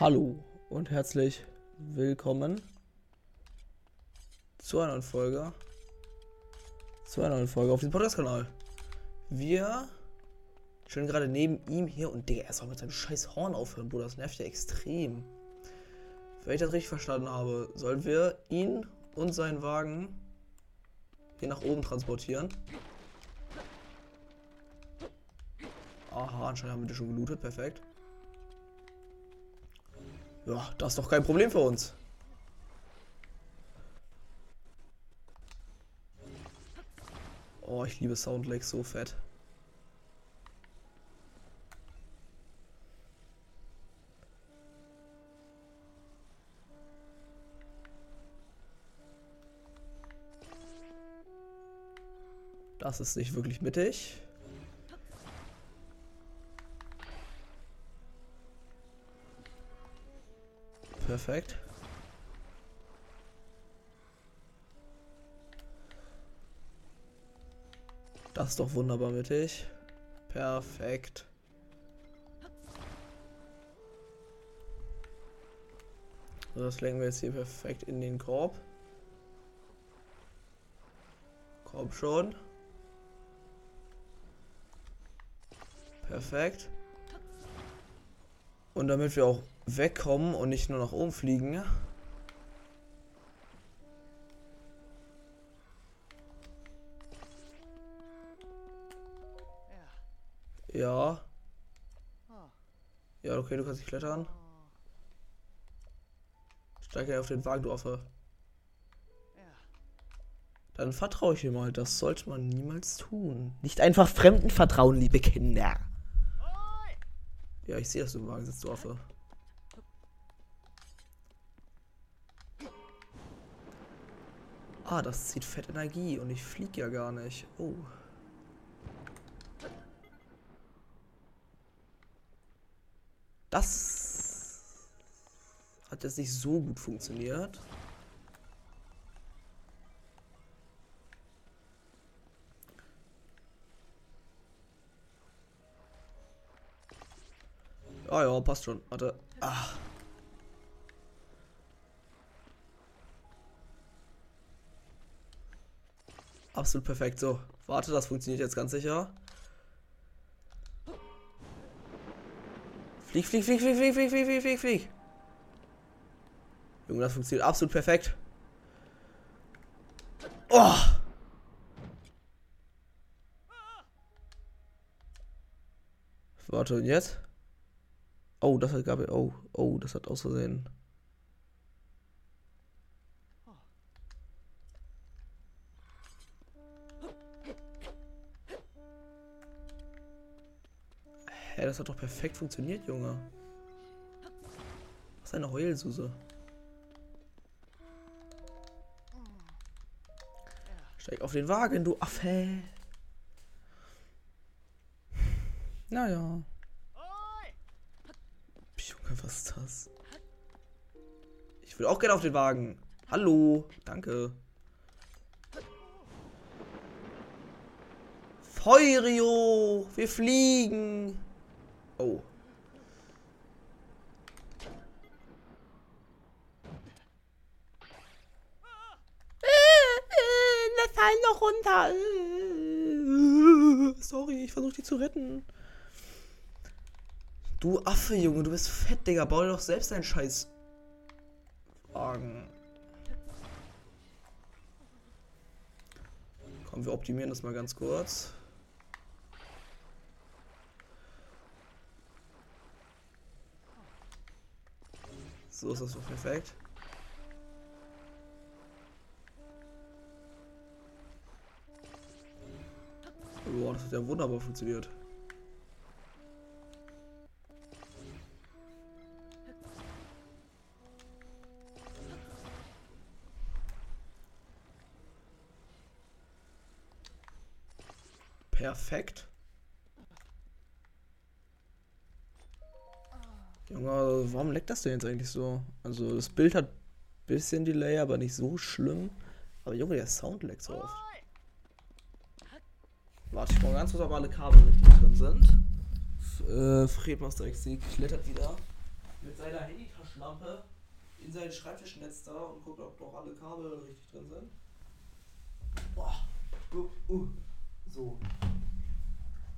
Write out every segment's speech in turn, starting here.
Hallo und herzlich willkommen zu einer neuen Folge. Zu einer neuen Folge auf diesem Podcast-Kanal. Wir stehen gerade neben ihm hier und Digga, er soll mit seinem scheiß Horn aufhören, Bruder. Das nervt ja extrem. Wenn ich das richtig verstanden habe, sollen wir ihn und seinen Wagen hier nach oben transportieren. Aha, anscheinend haben wir die schon gelootet, perfekt. Ja, das ist doch kein Problem für uns. Oh, ich liebe Soundlag so fett. Das ist nicht wirklich mittig. Perfekt. Das ist doch wunderbar mittig. Perfekt. So, das legen wir jetzt hier perfekt in den Korb. Korb schon. Perfekt. Und damit wir auch wegkommen und nicht nur nach oben fliegen. Ja. Ja, okay, du kannst nicht klettern. Steige auf den Wagen, du Affe. Dann vertraue ich dir mal. Das sollte man niemals tun. Nicht einfach Fremden vertrauen, liebe Kinder. Ja, ich sehe, dass du im Wagen sitzt, du Affe. Ah, das zieht fett Energie und ich fliege ja gar nicht. Oh. Das hat jetzt nicht so gut funktioniert. Ah ja, passt schon. Warte. Ah. Absolut perfekt. So, warte, das funktioniert jetzt ganz sicher. Flieg, flieg, flieg, flieg, flieg, flieg, flieg, flieg, flieg, flieg. Junge, das funktioniert absolut perfekt. Oh! Warte, und jetzt? Oh, das hat Gabi. Oh, oh, das hat aus Versehen. Hä, das hat doch perfekt funktioniert, Junge. Was eine Heulsuse? Steig auf den Wagen, du Affe. Naja. Junge, was ist das? Ich will auch gerne auf den Wagen. Hallo, danke. Feurio, wir fliegen. Oh. Wir fallen noch runter. Sorry, ich versuche die zu retten. Du Affe, Junge, du bist fett, Digga. Bau dir doch selbst einen Scheiß Wagen. Komm, wir optimieren das mal ganz kurz. So ist das so perfekt. Boah, das hat ja wunderbar funktioniert. Perfekt. Junge, warum leckt das denn jetzt eigentlich so? Also das Bild hat ein bisschen Delay, aber nicht so schlimm. Aber Junge, der Sound leckt so oft. Warte, ich mal ganz kurz, ob alle Kabel richtig drin sind. Äh, Fredmaster XC klettert wieder mit seiner Handytaschenlampe in sein Schreibtischnetz da und guckt, ob noch alle Kabel richtig drin sind. Boah. Uh, uh. So.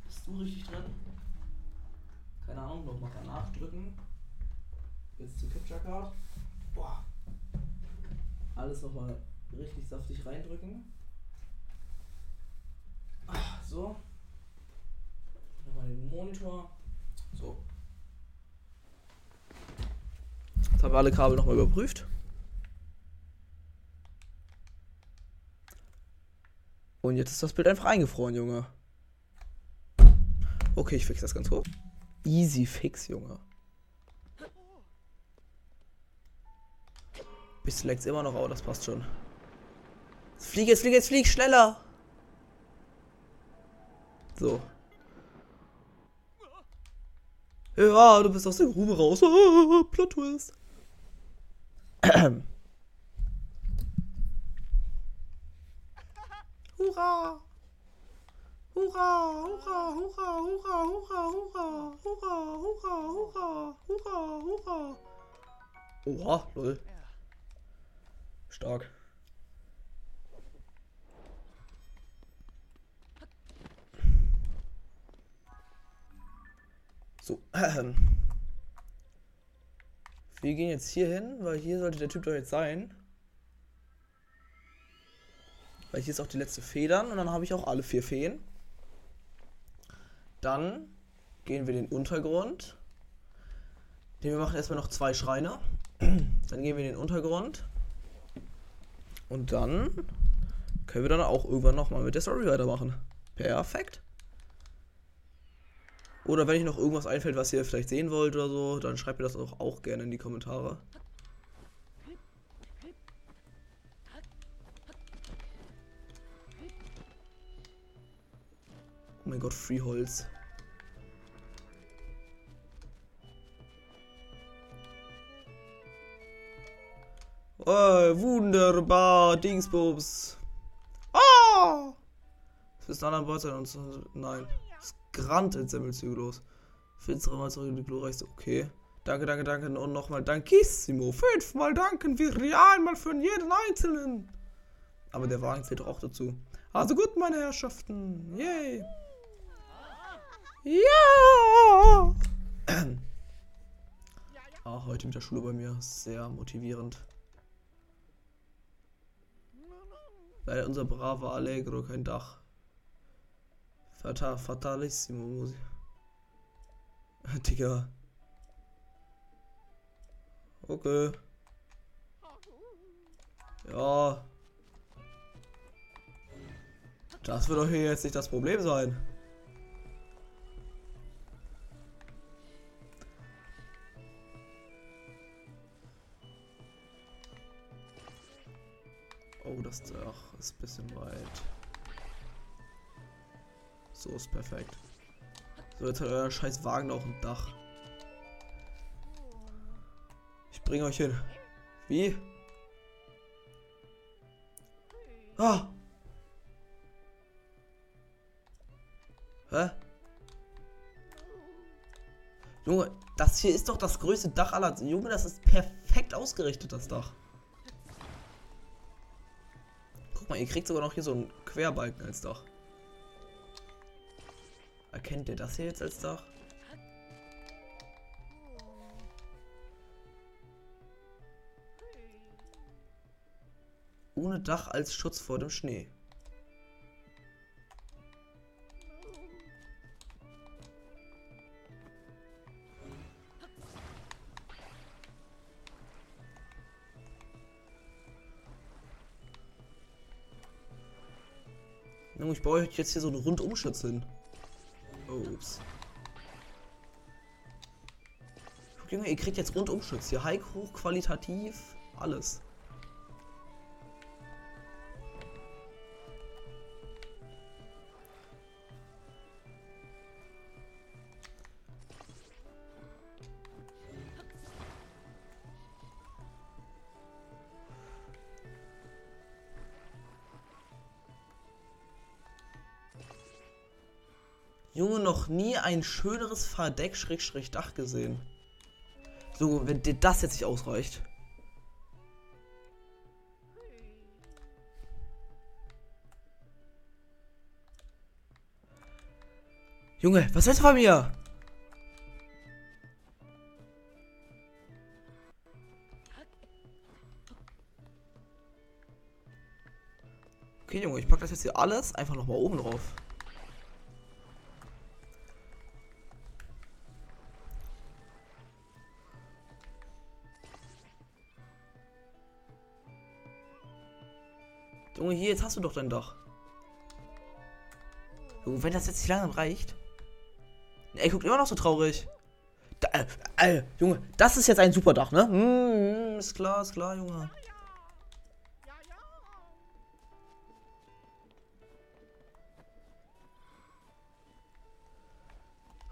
Bist du richtig drin? Keine Ahnung, nochmal danach drücken. Jetzt zu Capture Card. Boah. Alles nochmal richtig saftig reindrücken. Ah, so. Nochmal den Monitor. So. Jetzt haben wir alle Kabel nochmal überprüft. Und jetzt ist das Bild einfach eingefroren, Junge. Okay, ich fix das ganz kurz. Easy fix, Junge. Bis leckt's immer noch, aber das passt schon. Jetzt flieg, jetzt flieg, jetzt flieg, schneller! So. Ja, du bist aus der Grube raus. Ah, Plot Twist. Hurra! Hurra! Hurra! Hurra! Hurra! Hurra! Hurra! Hurra! Hurra! Hurra! Hurra! Hurra! Oha, lol. Stark. So, ähm. Wir gehen jetzt hier hin, weil hier sollte der Typ doch jetzt sein. Weil hier ist auch die letzte Federn und dann habe ich auch alle vier Feen. Dann gehen wir in den Untergrund. wir machen erstmal noch zwei Schreine. Dann gehen wir in den Untergrund. Und dann können wir dann auch irgendwann nochmal mit der Story weitermachen. Perfekt. Oder wenn euch noch irgendwas einfällt, was ihr vielleicht sehen wollt oder so, dann schreibt mir das auch, auch gerne in die Kommentare. Oh mein Gott, Freeholz. Oh, wunderbar, Dingsbums. Ah! Das ist ein anderer Bord und so. Nein. Das Grand Semmelzügellos. Finstere mal zurück in die glorreichste. Okay. Danke, danke, danke. Und nochmal Dankissimo. Fünfmal danken wir real mal für jeden Einzelnen. Aber der Wagen fehlt auch dazu. Also gut, meine Herrschaften. Yay. Ja! ah, heute mit der Schule bei mir. Sehr motivierend. Leider unser braver Allegro kein Dach. Fatal, fatalissimo Musik. Digga. Okay. Ja. Das wird doch hier jetzt nicht das Problem sein. Oh, das Dach ist ein bisschen weit. So ist perfekt. So, jetzt hat euer scheiß Wagen auch ein Dach. Ich bringe euch hin. Wie? Ah! Hä? Junge, das hier ist doch das größte Dach aller... Junge, das ist perfekt ausgerichtet, das Dach. Guck mal, ihr kriegt sogar noch hier so einen Querbalken als Dach. Erkennt ihr das hier jetzt als Dach? Ohne Dach als Schutz vor dem Schnee. Ich baue jetzt hier so einen Rundumschutz hin. Oh, ups. Junge, ihr kriegt jetzt Rundumschutz. Hier High, hoch, qualitativ, alles. Noch nie ein schöneres Verdeck-Dach gesehen. So, wenn dir das jetzt nicht ausreicht. Junge, was willst du von mir? Okay, Junge, ich pack das jetzt hier alles einfach nochmal oben drauf. Junge, hier, jetzt hast du doch dein Dach. Junge, wenn das jetzt nicht langsam reicht. Ey, guckt immer noch so traurig. Da, äh, äh, Junge, das ist jetzt ein super Dach, ne? Mm, ist klar, ist klar, Junge.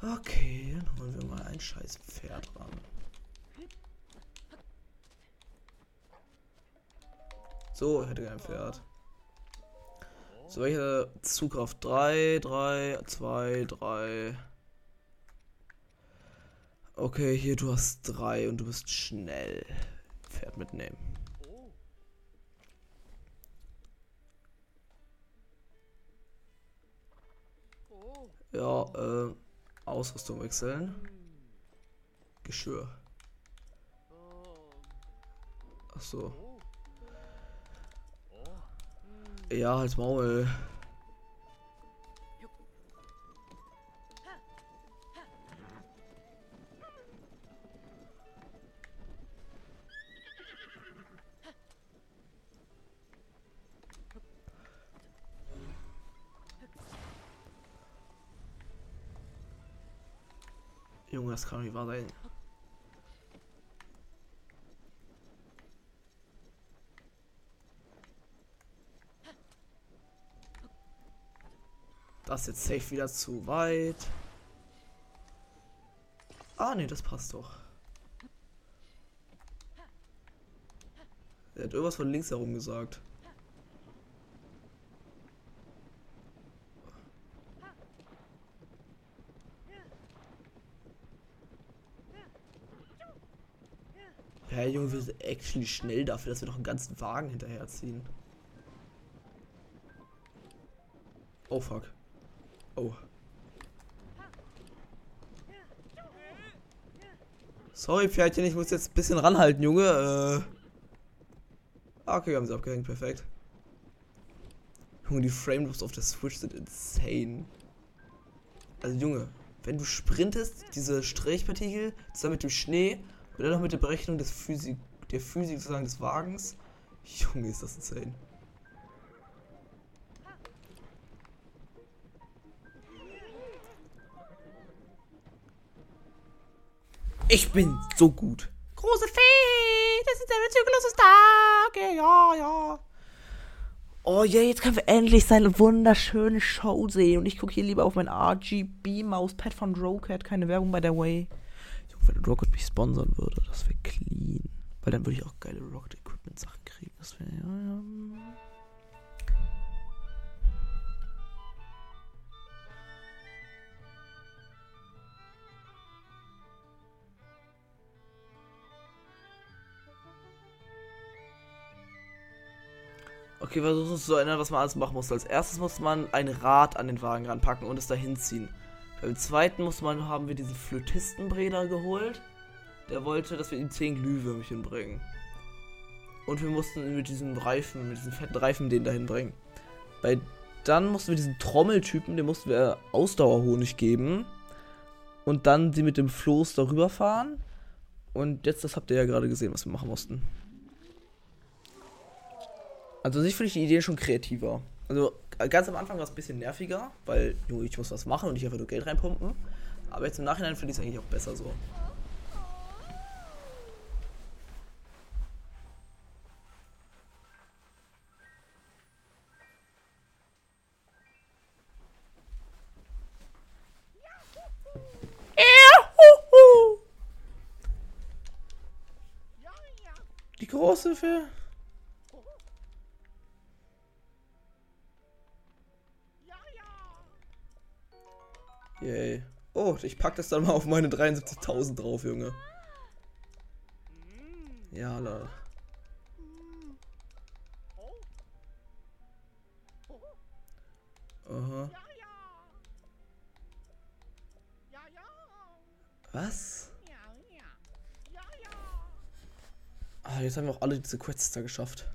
Okay, dann holen wir mal ein scheiß Pferd ran. So, ich hätte kein Pferd. So, welche Zugkraft? 3, 3, 2, 3. Okay, hier, du hast 3 und du bist schnell. Pferd mitnehmen. Ja, äh, Ausrüstung wechseln. Geschirr. Ach Ja, als Maul. Junge, das kann nicht wahr sein. Das ist jetzt safe wieder zu weit. Ah, nee, das passt doch. Er hat irgendwas von links herum gesagt. Ja, Junge, wir sind actually schnell dafür, dass wir noch einen ganzen Wagen hinterherziehen. Oh fuck. Oh. Sorry, Pferdchen, ich muss jetzt ein bisschen ranhalten, Junge. Äh. Okay, wir haben sie abgehängt, perfekt. Junge, die Frames auf der Switch sind insane. Also, Junge, wenn du sprintest, diese Strichpartikel zusammen mit dem Schnee und dann noch mit der Berechnung des Physik, der Physik sozusagen des Wagens. Junge, ist das insane. Ich bin so gut. Große Fee, das ist der zügellose Tag. Ja, ja. Oh ja, yeah, jetzt können wir endlich seine wunderschöne Show sehen. Und ich gucke hier lieber auf mein RGB-Mauspad von Rocket. Keine Werbung by the way. Wenn Rocket mich sponsern würde, das wäre clean. Weil dann würde ich auch geile Rocket Equipment Sachen kriegen. Das wäre ja, ja. Okay, versuch uns zu erinnern, was man alles machen muss. Als erstes muss man ein Rad an den Wagen ranpacken und es dahin ziehen. Beim zweiten muss man, haben wir diesen Flötistenbreder geholt. Der wollte, dass wir ihm 10 Glühwürmchen bringen. Und wir mussten mit diesem Reifen, mit diesem fetten Reifen den dahin bringen. Bei, dann mussten wir diesen Trommeltypen, dem mussten wir Ausdauerhonig geben. Und dann sie mit dem Floß darüber fahren. Und jetzt, das habt ihr ja gerade gesehen, was wir machen mussten. Also sich finde ich die Idee schon kreativer. Also ganz am Anfang war es ein bisschen nerviger, weil jo, ich muss was machen und ich einfach nur Geld reinpumpen. Aber jetzt im Nachhinein finde ich es eigentlich auch besser so. Die große für. Oh, ich pack das dann mal auf meine 73.000 drauf, Junge. Ja, la. Aha. Was? Ah, jetzt haben wir auch alle diese Quests da geschafft.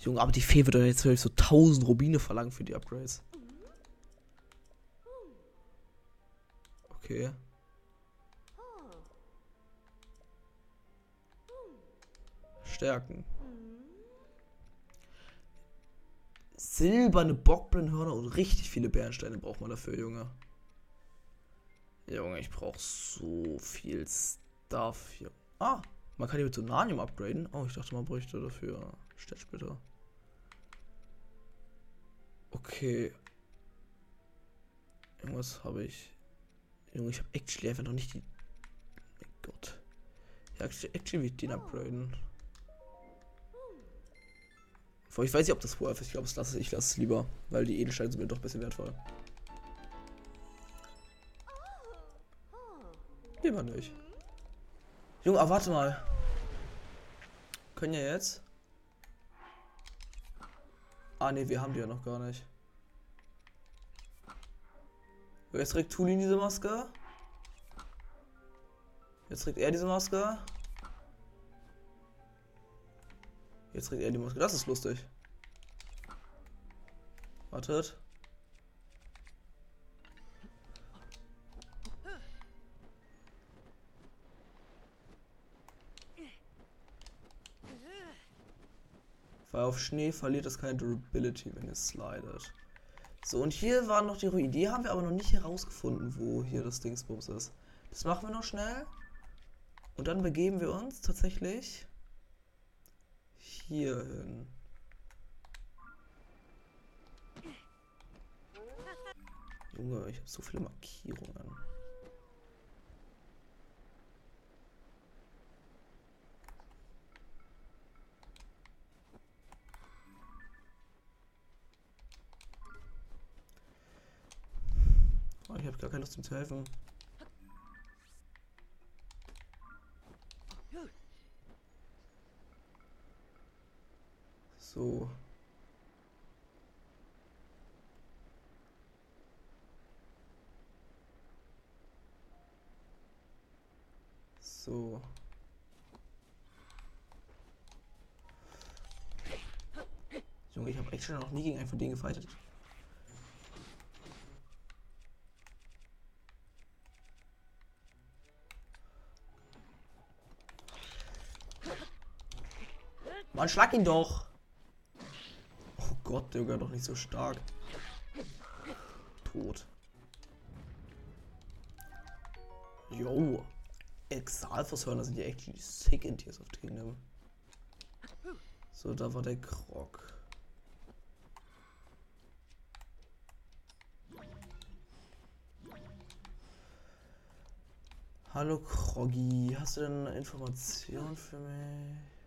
Junge, aber die Fee wird doch jetzt wirklich so 1000 Rubine verlangen für die Upgrades. Okay. Stärken. Silberne Bockblindhörner und richtig viele Bernsteine braucht man dafür, Junge. Junge, ich brauche so viel Stuff hier. Ah, man kann hier mit Sonanium upgraden. Oh, ich dachte, man bräuchte dafür Städtsplitter. Okay. Irgendwas habe ich. Junge, ich habe actually einfach noch nicht die. Oh mein Gott. Ja, actually, actually ich den upgraden. Vor ich weiß nicht, ob das worth ist. Ich glaube, es lasse ich lasse es lieber, weil die Edelsteine sind mir doch ein bisschen wertvoll. Lieber nicht. Junge, ah, warte mal. Können ja jetzt. Ah ne, wir haben die ja noch gar nicht. Jetzt trägt Tulin diese Maske. Jetzt trägt er diese Maske. Jetzt trägt er die Maske. Das ist lustig. Wartet. Weil auf Schnee verliert es keine Durability, wenn es slidet. So, und hier war noch die Ruine. Die haben wir aber noch nicht herausgefunden, wo hier das Dingsbums ist. Das machen wir noch schnell. Und dann begeben wir uns tatsächlich hier hin. Junge, ich habe so viele Markierungen. Oh, ich habe gar keine Lust, ihm zu helfen. So. So. Junge, ich habe echt schon noch nie gegen einen von denen gefightet. Mann, schlag ihn doch. Oh Gott, der war doch nicht so stark. Tot. Yo. Exalfos-Hörner sind ja echt sick in Tears of Kingdom. So, da war der Krog. Hallo Kroggy, hast du denn Informationen für mich?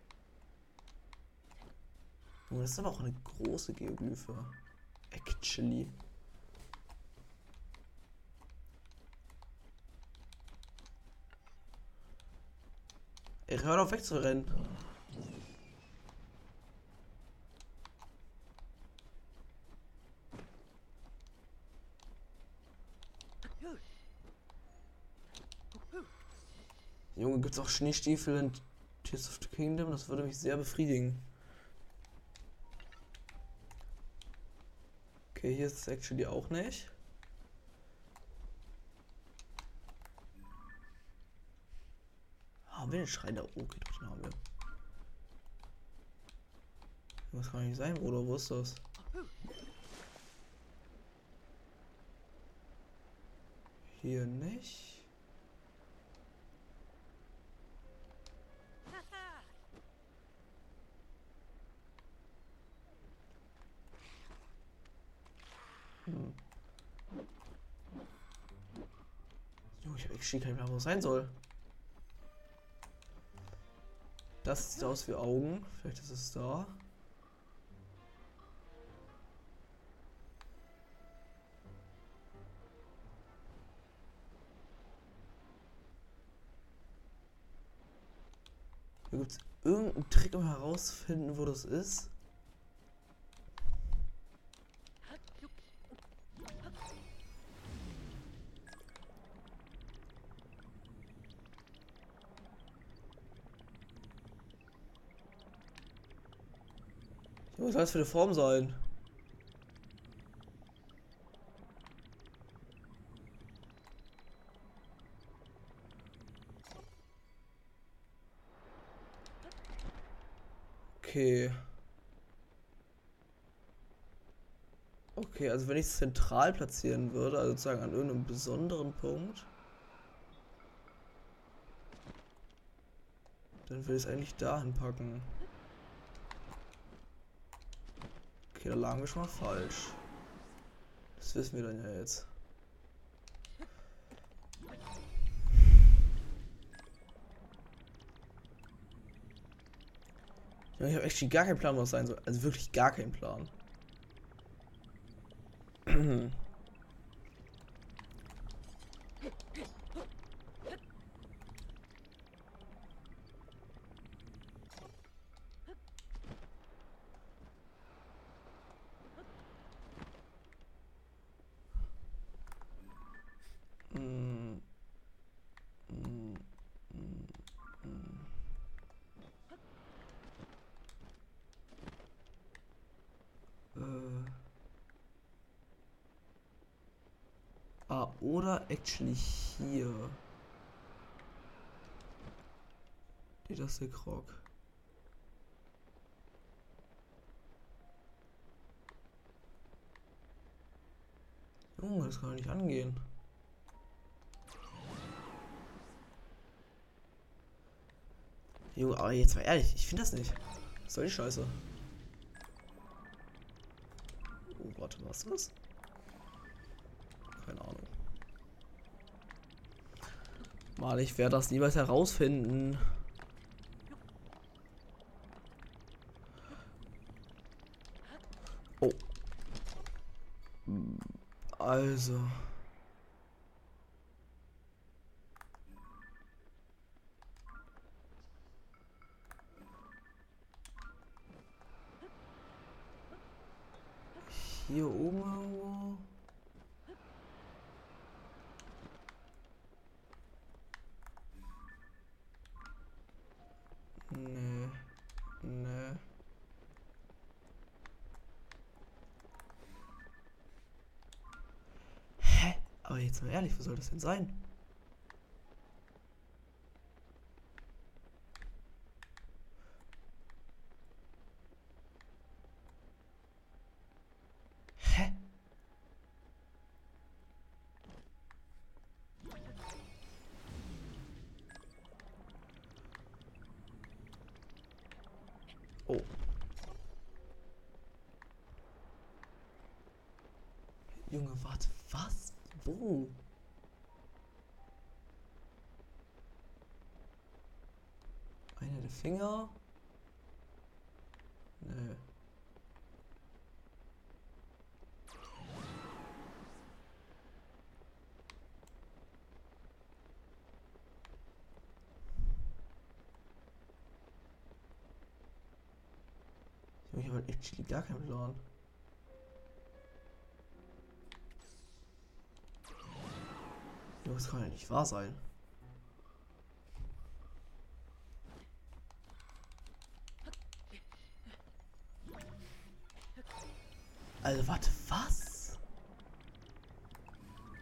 Oh, das ist aber auch eine große Geoglyphe. Actually. Ey, hör auf wegzurennen. Junge, gibt's auch Schneestiefel in Tears of the Kingdom? Das würde mich sehr befriedigen. Okay, hier ist es actually auch nicht. Haben wir den Schrein da? Okay, doch, den haben wir. Was kann nicht sein, Bruder? Wo ist das? Hier nicht. Jo, ich habe echt kein mehr, wo es sein soll. Das sieht aus wie Augen. Vielleicht ist es da. Gibt es irgendeinen Trick, um herauszufinden, wo das ist? Was soll das für eine Form sein? Okay. Okay, also wenn ich es zentral platzieren würde, also sozusagen an irgendeinem besonderen Punkt, dann würde ich es eigentlich dahin packen. Okay, da lagen wir schon mal falsch. Das wissen wir dann ja jetzt. Ich habe echt gar keinen Plan, was sein soll. Also wirklich gar keinen Plan. Oder actually hier. Die das hier Krog. Junge, das kann doch nicht angehen. Junge, aber jetzt mal ehrlich, ich finde das nicht. Was soll die Scheiße? Oh, warte, was ist das? Mal, ich werde das niemals herausfinden. Oh. Also. Hier oben Nee. Nee. Hä? Aber wo soll das denn sein? Junge, warte, was? Wo? Einer der Finger? Nö. Ich habe echt gar keinen Plan. Das kann ja nicht wahr sein. Also warte, was?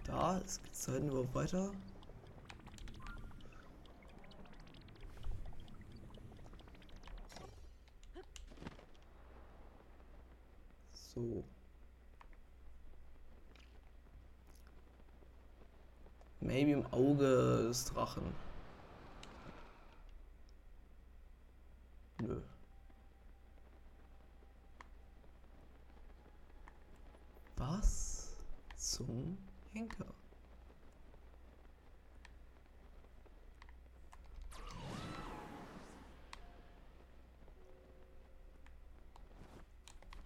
Da, es geht da hinten überhaupt weiter. So. Maybe im Auge des Drachen. Nö. Was zum Henker?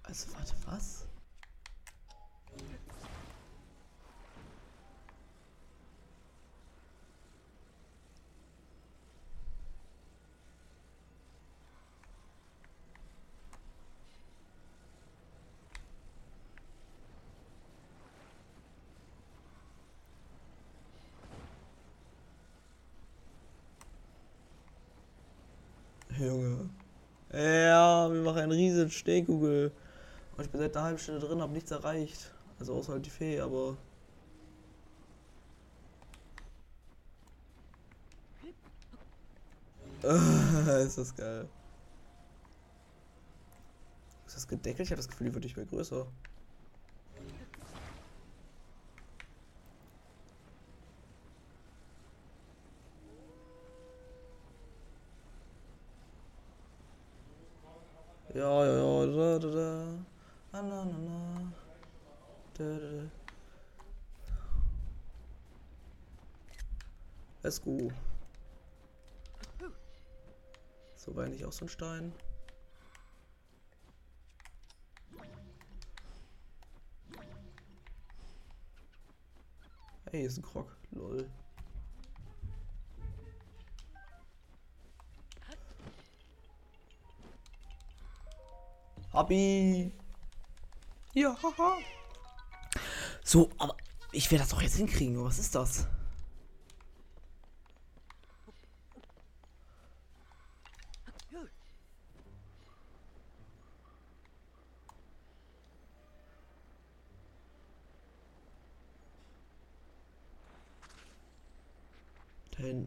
Also warte, was? Junge. Ja, wir machen einen riesen Stehkugel. Und ich bin seit einer halben Stunde drin, hab nichts erreicht. Also außer halt die Fee, aber. ist das geil. Ist das gedeckelt? Ich habe das Gefühl, die wird nicht mehr größer. Ja, ja, ja, da, da, da. Na, na, na, na. Da, da, da. Let's go. So war nicht auch so ein Stein. Hey, ist ein Krog. Lol. Hobby. Ja, haha. So, aber ich werde das doch jetzt hinkriegen. Was ist das?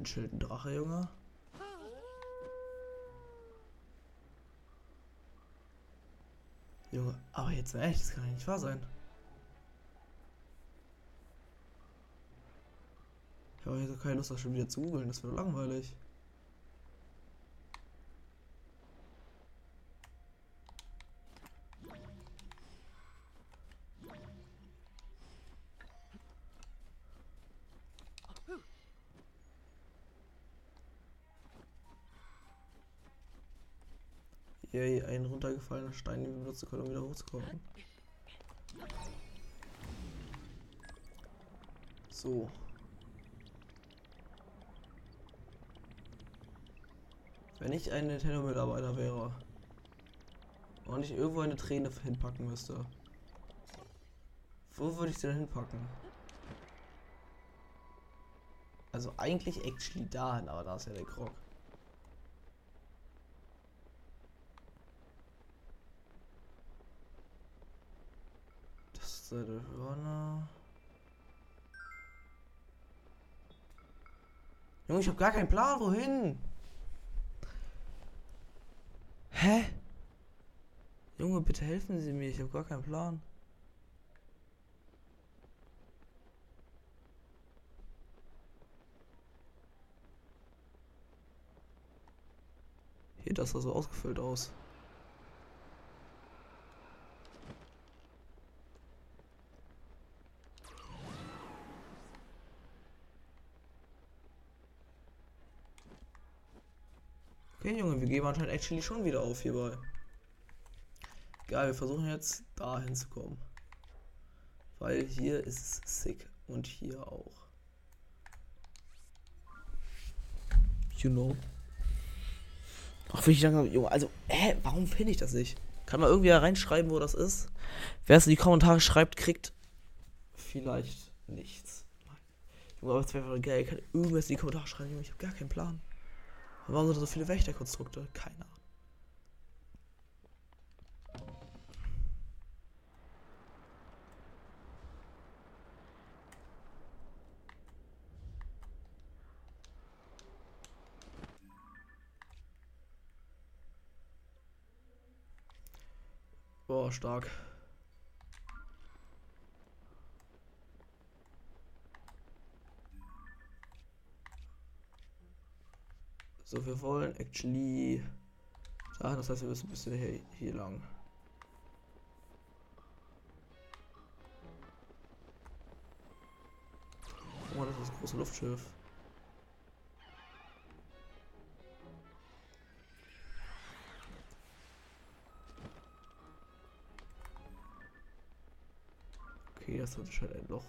Hinten chillt ein Drache, Junge. Junge, aber jetzt echt, das kann ja nicht wahr sein. Ich habe jetzt keine Lust, das schon wieder zu googeln, das wird langweilig. Yay, ein runtergefallener Stein, den wir benutzen können, um wieder hochzukommen. So. Wenn ich ein Nintendo-Mitarbeiter wäre und ich irgendwo eine Träne hinpacken müsste, wo würde ich sie denn hinpacken? Also eigentlich actually dahin, aber da ist ja der Krog. Seite Hörner. Junge, ich habe gar keinen Plan, wohin. Hä? Junge, bitte helfen Sie mir, ich habe gar keinen Plan. Hier, das sah so ausgefüllt aus. Okay, Junge, wir geben anscheinend actually schon wieder auf hierbei. Geil, wir versuchen jetzt da hinzukommen. Weil hier ist es sick. Und hier auch. You know. Ach, will ich sagen, Junge, also, hä, warum finde ich das nicht? Kann man irgendwie reinschreiben, wo das ist? Wer es in die Kommentare schreibt, kriegt vielleicht nichts. Junge, aber es wäre geil. Ich kann irgendwas in die Kommentare schreiben, Junge, ich habe gar keinen Plan. Warum sind da so viele Wächterkonstrukte? Keine Ahnung. Boah, stark. So, wir wollen actually sagen, das heißt, wir müssen ein bisschen hier, hier lang. Oh, das ist das große Luftschiff. Okay, das ist schon ein Loch.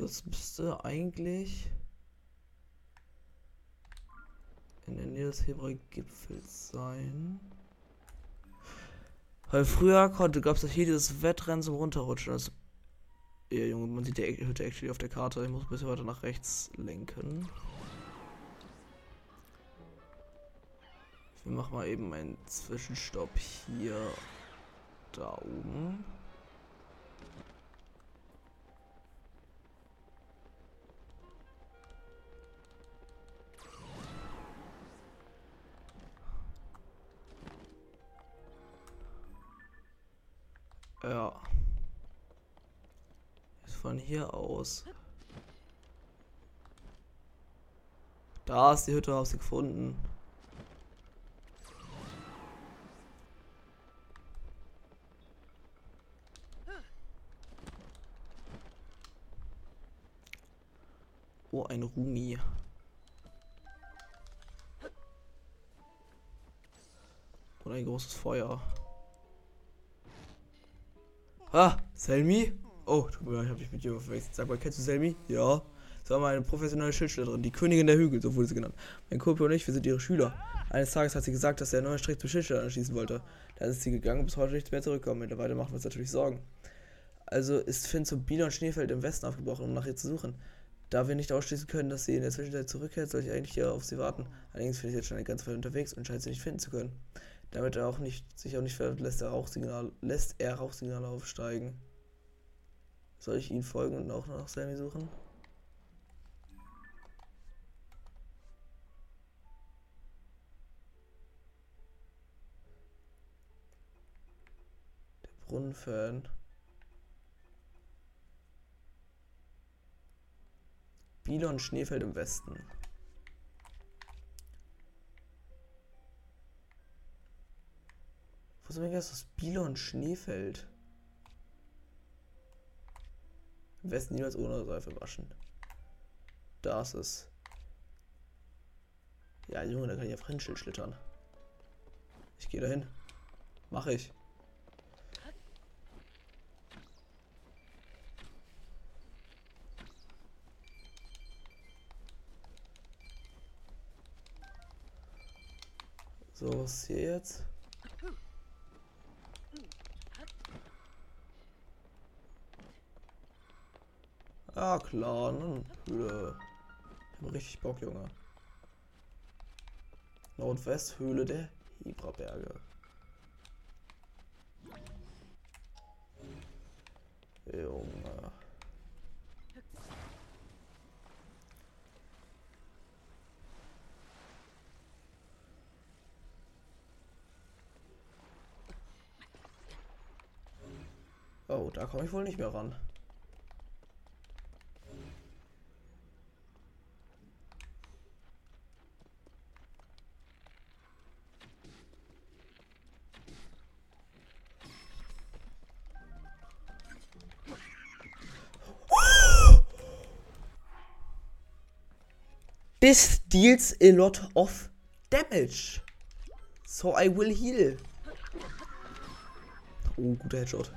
Das müsste eigentlich in der Nähe des Hebräi-Gipfels sein. Weil früher konnte, gab es hier dieses Wettrennen zum Runterrutschen. Das, ja, Junge, man sieht die Hütte actually auf der Karte. Ich muss ein bisschen weiter nach rechts lenken. Wir machen mal eben einen Zwischenstopp hier da oben. Von hier aus. Da ist die Hütte, hab sie gefunden. Oh, ein Rumi. Und ein großes Feuer. Ah, Selmi? Oh, tut mir leid, ich hab dich mit dir verwechselt. Sag mal, kennst du Selmi? Ja. Das war meine professionelle Schildschlägerin, die Königin der Hügel, so wurde sie genannt. Mein Kumpel und ich, wir sind ihre Schüler. Eines Tages hat sie gesagt, dass er einen neuen Strick zum Schildschläger schießen wollte. Dann ist sie gegangen und bis heute nicht mehr zurückgekommen. Mittlerweile machen wir uns natürlich Sorgen. Also ist Finn zu Biel und Schneefeld im Westen aufgebrochen, um nach ihr zu suchen. Da wir nicht ausschließen können, dass sie in der Zwischenzeit zurückkehrt, soll ich eigentlich hier auf sie warten. Allerdings bin ich jetzt schon eine ganze Weile unterwegs und scheint sie nicht finden zu können. Damit er auch nicht, sich auch nicht er Rauchsignale, lässt er Rauchsignale aufsteigen. Soll ich ihn folgen und auch nach Sammy suchen? Der Brunnenfan. Bilon Schneefeld im Westen. Wo sind wir jetzt? Bilon Schneefeld. Im Westen niemals ohne Seife waschen. Da ist es. Ja, Junge, da kann ich einfach hinschild schlittern. Ich gehe dahin. Mache ich. So, was ist hier jetzt? Ah, klar, ne? Höhle. Ich hab richtig Bock, Junge. Nordwesthöhle der Hebraberge. Junge. Oh, da komme ich wohl nicht mehr ran. This deals a lot of damage. So I will heal. Oh, guter Headshot.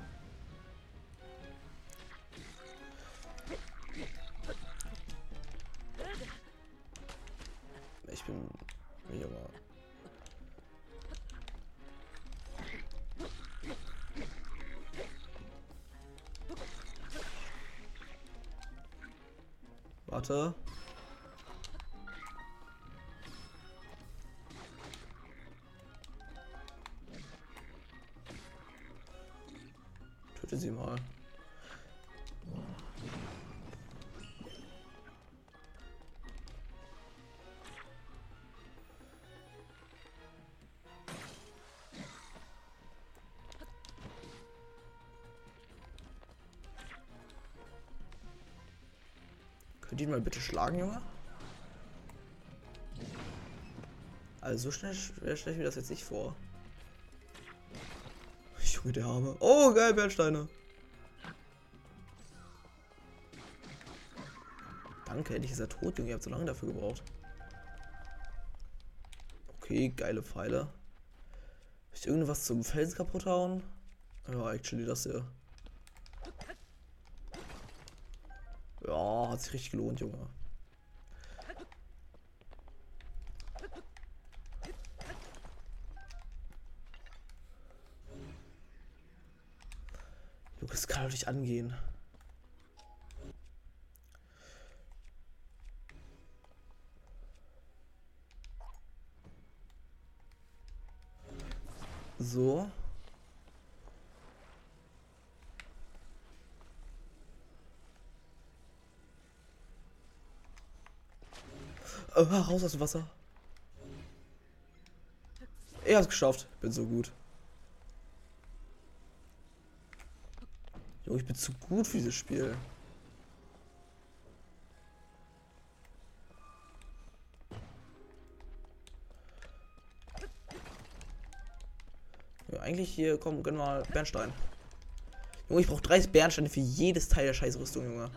Töte sie mal. Könnt ihr ihn mal bitte schlagen, Junge? Also so schnell stelle ich mir das jetzt nicht vor. Junge, der Arme. Oh, geil, Bernsteine. Danke, endlich ist er tot, Junge. Ihr habt so lange dafür gebraucht. Okay, geile Pfeile. Ich irgendwas zum Felsen kaputt hauen? Ja, actually das hier. Ja, hat sich richtig gelohnt, Junge. Doch nicht angehen. So. Oh, raus aus dem Wasser. Er hat es geschafft. Bin so gut. Jo, ich bin zu gut für dieses Spiel. Ja, eigentlich hier, komm, gönn mal Bernstein. Junge, ich brauche 30 Bernsteine für jedes Teil der Scheißrüstung, Junge.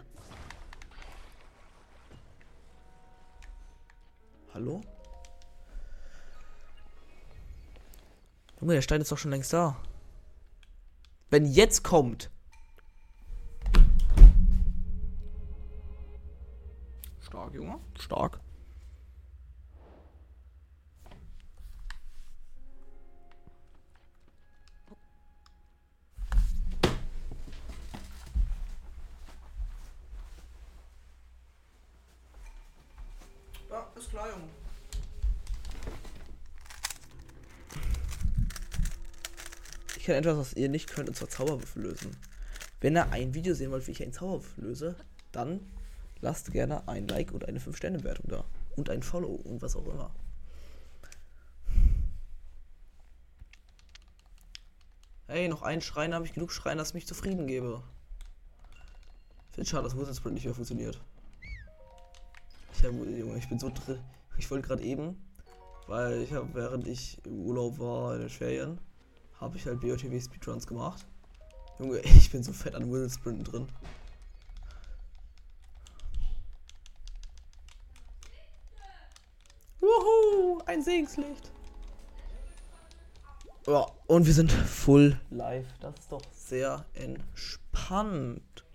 Hallo? Junge, der Stein ist doch schon längst da. Wenn jetzt kommt. Stark, Junge. Stark. Ja, ist klar, Junge. Ich kann etwas, was ihr nicht könnt, und zwar Zauberwürfel lösen. Wenn ihr ein Video sehen wollt, wie ich einen Zauberwürfel löse, dann lasst gerne ein Like und eine 5-Sterne-Wertung da. Und ein Follow und was auch immer. Hey, noch einen Schrein habe ich genug Schreien, dass mich zufrieden gebe. Finde schade, dass Wizard Sprint nicht mehr funktioniert. Ich, hab, Junge, ich bin so drin. Ich wollte gerade eben, weil ich habe, während ich im Urlaub war in den Ferien, habe ich halt BOTW Speedruns gemacht. Junge, ich bin so fett an Wizard Sprinten drin. Ein Segenslicht. Ja, und wir sind full live. Das ist doch sehr entspannt.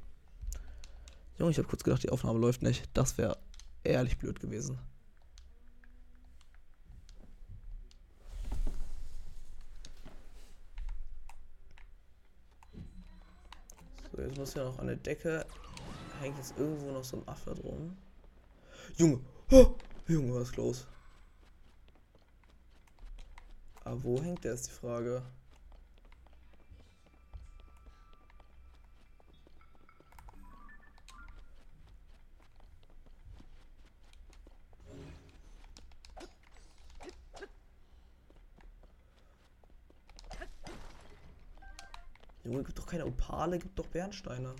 Junge, ich habe kurz gedacht, die Aufnahme läuft nicht. Das wäre ehrlich blöd gewesen. So, jetzt muss ja noch an der Decke. Hängt jetzt irgendwo noch so ein Affe drum. Junge! Oh, Junge, was ist los? Aber wo hängt der ist die Frage. Junge, gibt doch keine Opale, gibt doch Bernsteine.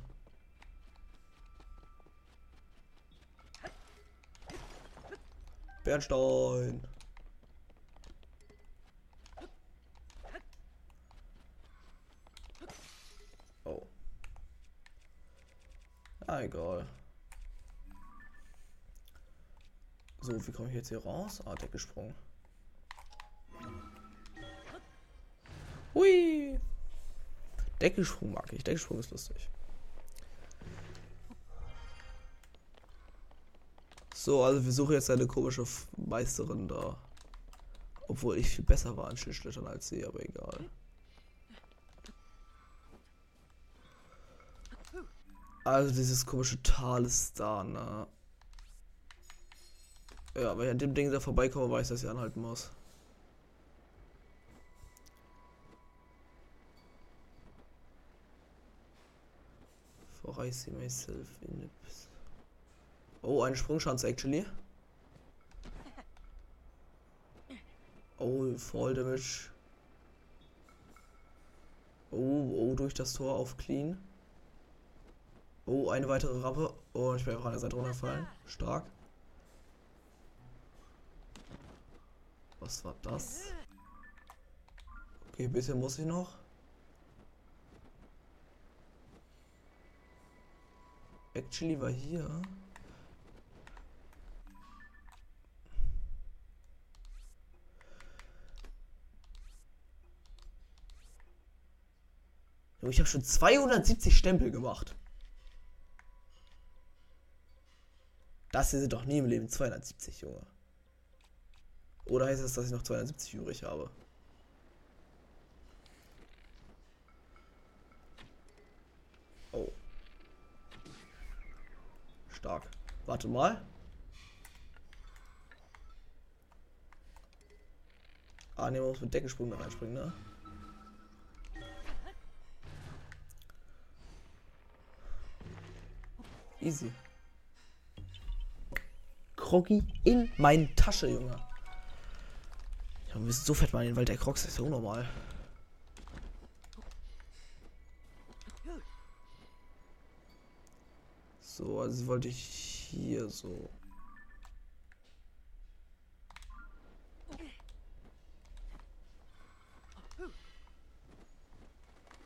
Bernstein. Oh. Ah, egal. So, wie komme ich jetzt hier raus? Ah, Deck gesprungen. Hui. Deckelsprung mag ich. Deckelsprung ist lustig. So, also wir suchen jetzt eine komische Meisterin da. Obwohl ich viel besser war an Schildschlittern als sie, aber egal. Also dieses komische Tal ist da, ne? Ja, wenn ich an dem Ding da vorbeikomme, weiß ich, dass ich anhalten muss. For I see myself in the... Oh, eine Sprungschanze, actually. Oh, Fall Damage. Oh, oh, durch das Tor auf Clean. Oh, eine weitere Rappe. Oh, ich bin einfach an der Seite runtergefallen. Stark. Was war das? Okay, bisschen muss ich noch. Actually war hier. Ich habe schon 270 Stempel gemacht. Das sind doch nie im Leben 270, Junge. Oder heißt das, dass ich noch 270 übrig habe? Oh. Stark. Warte mal. Ah, ne, man muss mit Deckensprung da reinspringen, ne? Easy. Krogi in meine Tasche, Junge. Ja, wir müssen so fett mal in den Wald der Crocs, ist ja unnormal. So, also wollte ich hier so.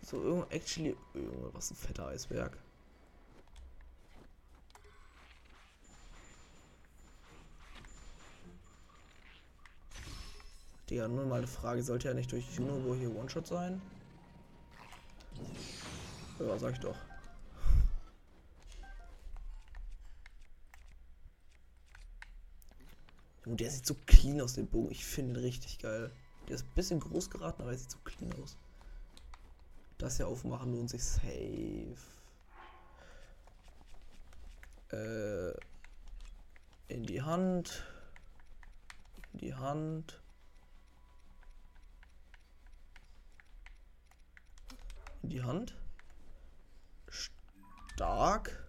So, actually, Junge, was ein fetter Eisberg. Nur mal eine Frage, sollte ja nicht durch Juno hier One-Shot sein? Ja, sag ich doch. Und der sieht so clean aus, dem Bogen. Ich finde ihn richtig geil. Der ist ein bisschen groß geraten, aber er sieht so clean aus. Das hier aufmachen lohnt sich safe. Äh, in die Hand. In die Hand. In die Hand. Stark.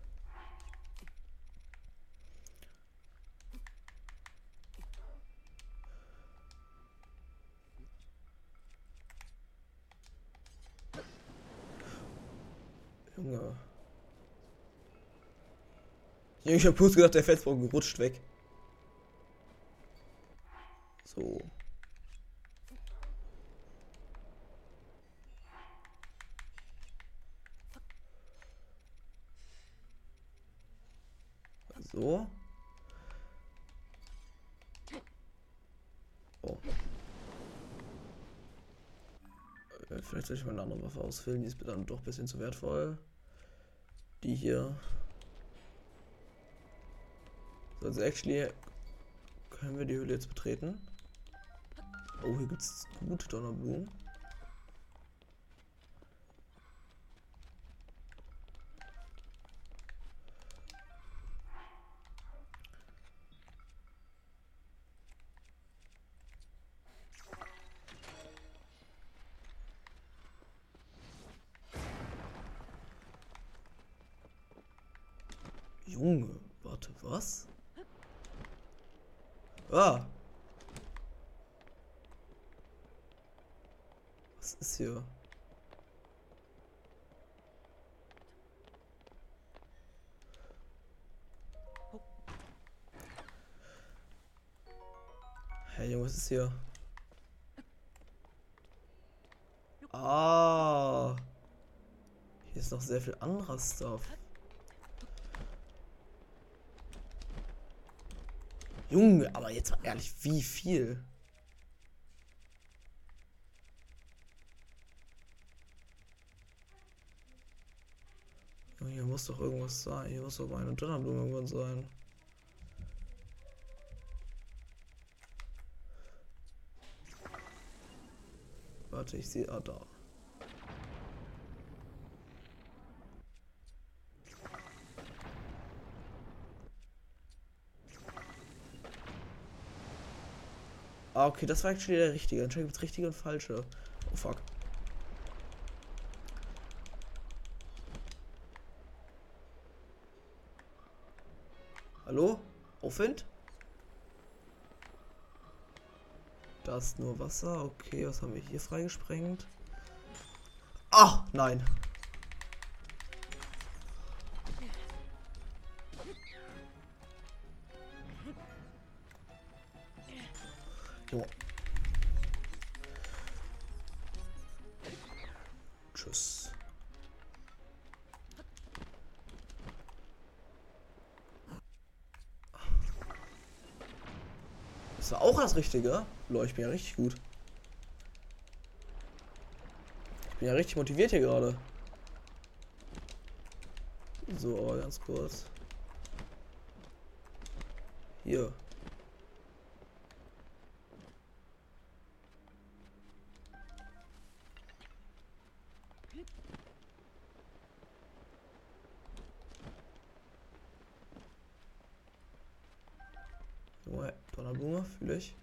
Junge. Ich hab bloß gedacht, der Felsbrocken rutscht weg. So. So. Oh. Äh, vielleicht soll ich mal eine andere Waffe ausfüllen, die ist mir dann doch ein bisschen zu wertvoll. Die hier. So, also actually können wir die Höhle jetzt betreten. Oh, hier gibt es gute Donnerblumen. Junge, warte, was? Ah. Was ist hier? Hey Junge, was ist hier? Ah. Hier ist noch sehr viel anderer Stuff. Junge, aber jetzt mal ehrlich, wie viel? Hier muss doch irgendwas sein. Hier muss doch mal eine Donnerblume irgendwann sein. Warte, ich sehe. Ah, da. Ah, okay, das war actually der richtige. Anscheinend gibt es richtige und falsche. Oh fuck. Hallo? Aufwind? Da ist nur Wasser. Okay, was haben wir hier freigesprengt? Ah, nein. Das war auch das Richtige. Lol, ich bin ja richtig gut. Ich bin ja richtig motiviert hier gerade. So, aber ganz kurz. Hier. Junge, Donnerblume, fühle ich.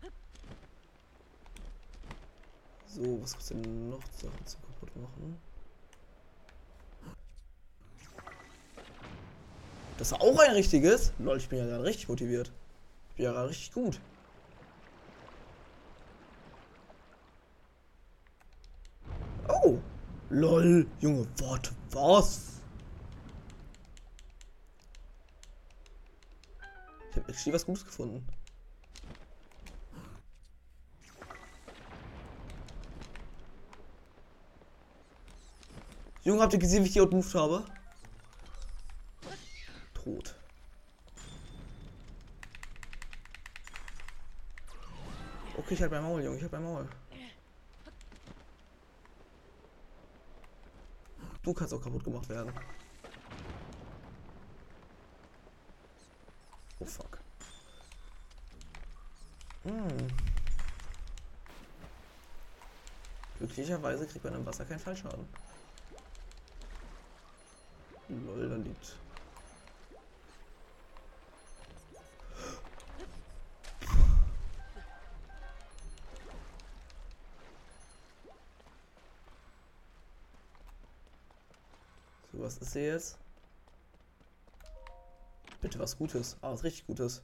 So, was gibt's denn noch Sachen zu kaputt machen? Das war auch ein richtiges. Lol, ich bin ja gerade richtig motiviert. Ich bin ja gerade richtig gut. Oh. Lol, Junge, warte, was? Ich habe actually was Gutes gefunden. Junge, habt ihr gesehen, wie ich die outmoved habe? Tot. Okay, ich hab mein Maul, Junge, ich hab mein Maul. Du kannst auch kaputt gemacht werden. Oh fuck. Hm. Glücklicherweise kriegt man im Wasser keinen Fallschaden. Was ist hier jetzt? Bitte was Gutes. Ah, was richtig Gutes.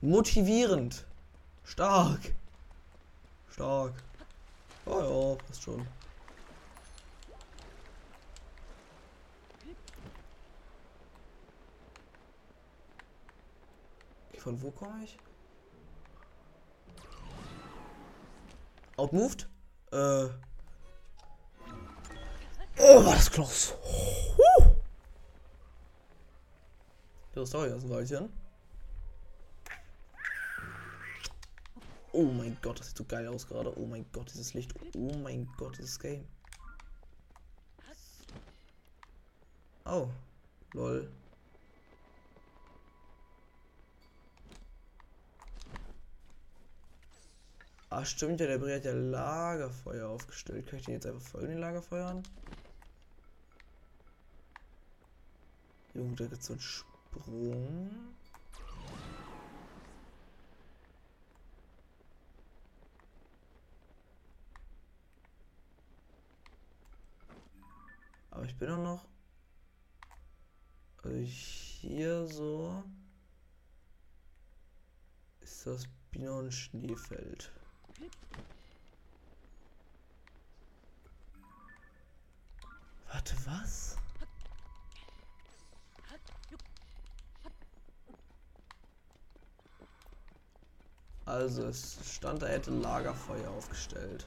Motivierend. Stark. Stark. Oh ja, passt schon. Von wo komme ich? Outmoved? Äh. Oh, war das close. Huh. Das dauert jetzt ein Weilchen. Oh mein Gott, das sieht so geil aus gerade. Oh mein Gott, dieses Licht. Oh mein Gott, dieses Game. Oh. Lol. Ah, stimmt ja, der Brie hat ja Lagerfeuer aufgestellt. Kann ich den jetzt einfach folgen, den Lagerfeuern? Junge, da gibt's so einen Sprung. Aber ich bin auch noch. Also hier so. Ist das Bienen Schneefeld. Warte, was? Also es stand, er hätte Lagerfeuer aufgestellt.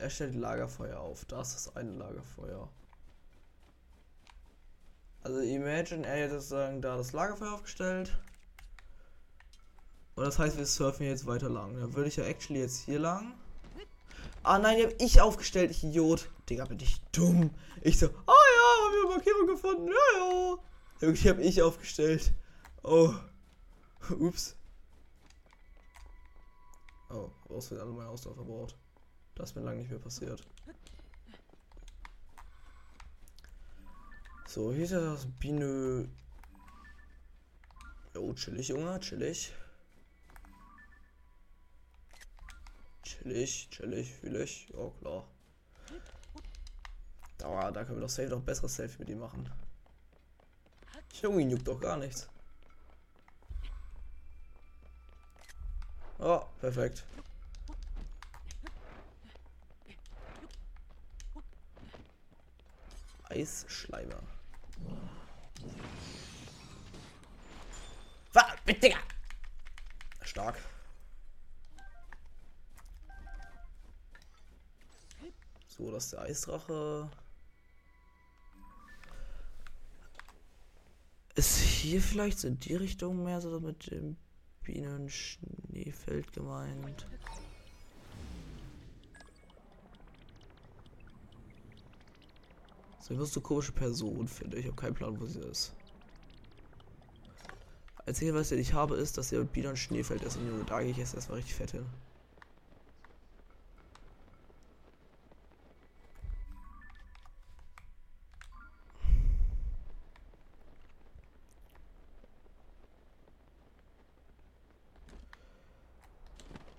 Er stellt Lagerfeuer auf. Das ist ein Lagerfeuer. Also imagine, er hätte sozusagen da das Lagerfeuer aufgestellt. Und das heißt, wir surfen jetzt weiter lang. Dann würde ich ja actually jetzt hier lang. Ah nein, die habe ich aufgestellt, ich Idiot. Digga, bin ich dumm. Ich so, ah ja, haben wir Markierung gefunden. Ja, ja. Irgendwie habe ich aufgestellt. Oh. Ups. Oh, aus alle meine Ausdauer verbraucht. Das ist mir lange nicht mehr passiert. So, hier ist ja das Biene. Oh, chillig, Junge, chillig. Chillig, chillig, fühle ich. Ja, klar. Aber da können wir doch safe noch besseres Selfie mit ihm machen. Junge, ihn juckt doch gar nichts. Oh, perfekt. Eisschleimer. Digga! Stark. So, das ist der Eisdrache. Ist hier vielleicht in die Richtung mehr so mit dem Bienen-Schneefeld gemeint? So, ich muss eine komische Person finden. Ich habe keinen Plan, wo sie ist. Einzige, was ich habe, ist, dass hier wieder ein Schneefeld ist. Und Junge, da gehe ich jetzt erstmal richtig fett hin.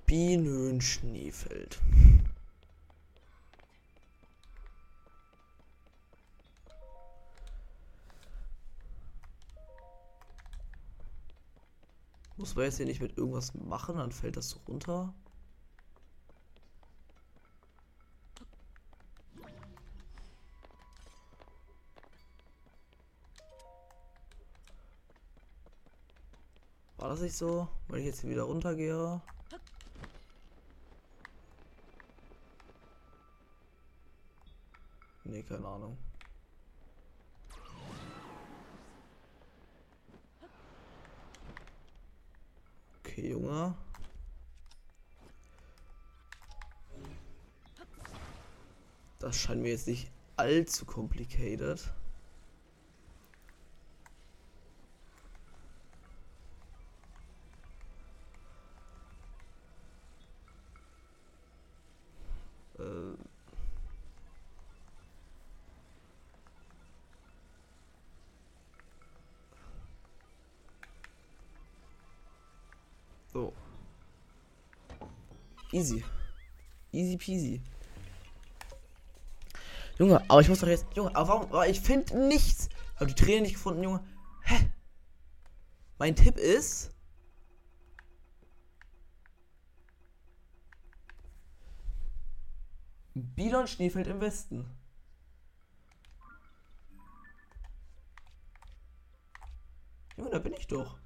Bienenschneefeld. Muss man jetzt hier nicht mit irgendwas machen, dann fällt das so runter. War das nicht so? Wenn ich jetzt hier wieder runtergehe. Nee, keine Ahnung. Okay, Junge. Das scheint mir jetzt nicht allzu complicated. Easy. Easy peasy. Junge, aber ich muss doch jetzt. Junge, aber warum? Aber ich finde nichts. Ich habe die Tränen nicht gefunden, Junge. Hä? Mein Tipp ist. Bidon Schneefeld im Westen. Junge, da bin ich doch.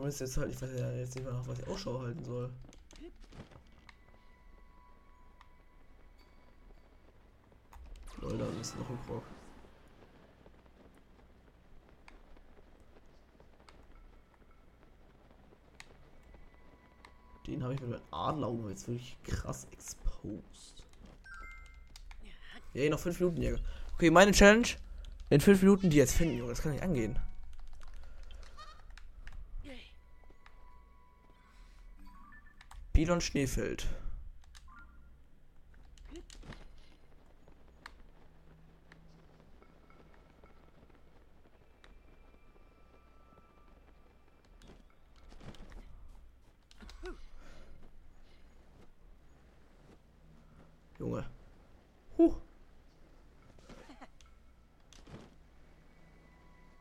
Problem ist jetzt halt, ich weiß ja jetzt nicht mehr nach was ich Ausschau halten soll. Lol, da ist noch ein Krog. Den habe ich mit meinem Adlerauge jetzt wirklich krass exposed. Ja, noch 5 Minuten, Jäger. Okay, meine Challenge. In 5 Minuten die jetzt finden, Junge. Das kann nicht angehen. Bilon Schneefeld. Junge. Huh.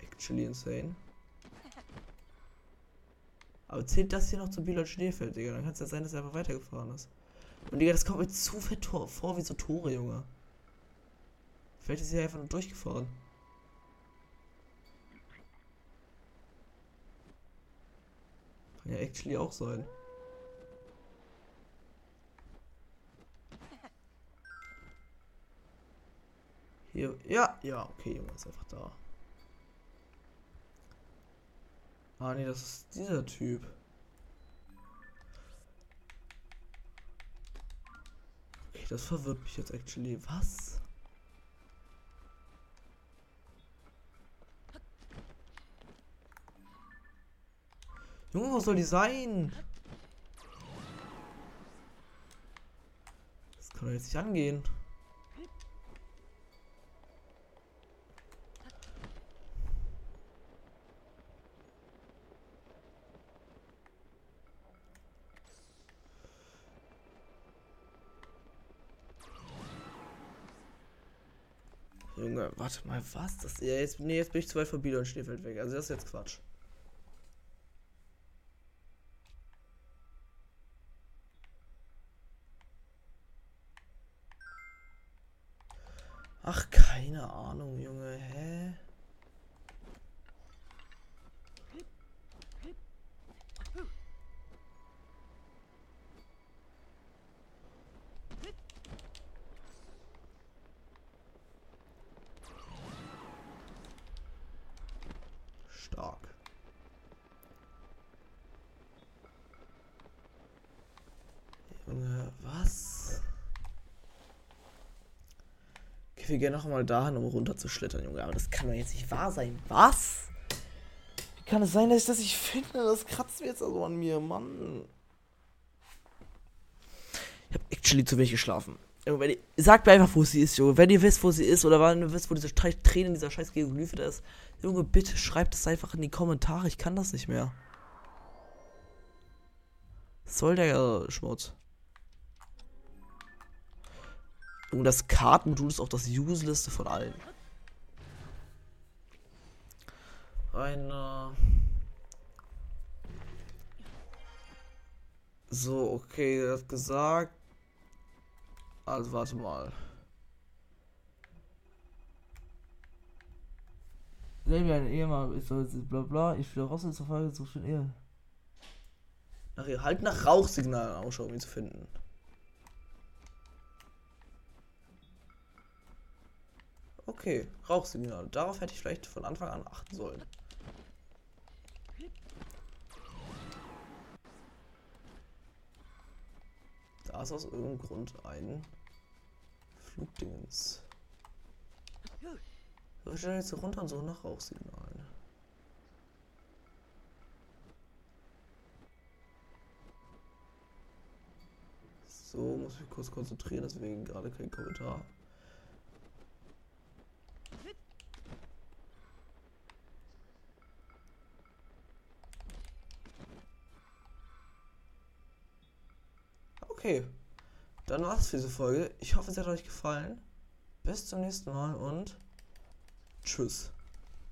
Actually insane. Aber zählt das hier noch zum Bilot Schneefeld, Digga? Dann kann es ja sein, dass er einfach weitergefahren ist. Und Digga, das kommt mir zu fett vor wie so Tore, Junge. Vielleicht ist er einfach nur durchgefahren. Kann ja actually auch sein. Hier, ja, ja, okay, Junge, ist einfach da. Ah, nee, das ist dieser Typ. Okay, das verwirrt mich jetzt actually. Was? Junge, was soll die sein? Das kann doch jetzt nicht angehen. Warte mal, was? Das, ja, jetzt, nee, jetzt bin ich zu weit von Bieder und Schneefeld weg. Also das ist jetzt Quatsch. Ach, keine Ahnung, Junge. Hä? Stark. Was? will gerne noch mal dahin, um runterzuschlittern, Junge. Aber das kann doch jetzt nicht wahr sein. Was? Wie kann es sein, dass ich das nicht finde? Das kratzt mir jetzt also an mir, Mann. Ich habe actually zu wenig geschlafen. Ihr, sagt mir einfach, wo sie ist, Junge. Wenn ihr wisst, wo sie ist oder wenn ihr wisst, wo diese Tränen dieser scheiß Geoglyphe ist, Junge, bitte schreibt es einfach in die Kommentare. Ich kann das nicht mehr. Was soll der Schmutz? Und das Kartenmodul ist auch das Useliste von allen. Eine. So, okay, er hat gesagt. Also warte mal. Selber ein Ehemann ist so bla bla, ich will raus zur Frage so schön Ehe. Nach, halt nach Rauchsignalen Ausschau, um ihn zu finden. Okay, Rauchsignal. Darauf hätte ich vielleicht von Anfang an achten sollen. Da ist aus irgendeinem Grund ein Flugdingens. Wir stellen jetzt runter und suchen nach Rauchsignalen. So, muss ich kurz konzentrieren, deswegen gerade kein Kommentar. Okay, dann war's für diese Folge. Ich hoffe, es hat euch gefallen. Bis zum nächsten Mal und tschüss.